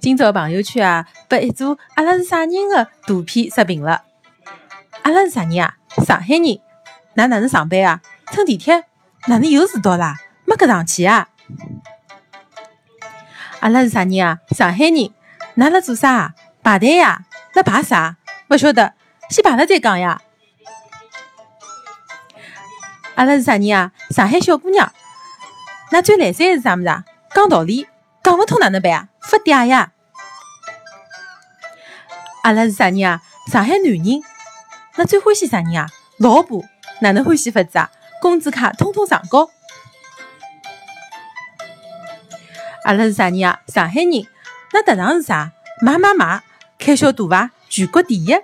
今朝朋友圈啊，被一组阿拉是啥人的图片刷屏了。阿拉是啥人啊？上海人。㑚哪能上班啊？乘地铁？哪能又迟到啦？没跟上去啊？阿拉是啥人啊？上海人。㑚辣做啥啊？排队呀？辣排啥？勿晓得，先排了再讲呀。阿拉是啥人啊？上海小姑娘。㑚最来三是啥物事啊？讲道理，讲勿通哪能办啊？发嗲呀！阿拉是啥人啊？上海男人。那最欢喜啥人啊？老婆。哪能欢喜法子啊？工资卡通通上交。阿拉是啥人啊？上海人。那特长是啥？买买买，开销大伐？全国第一。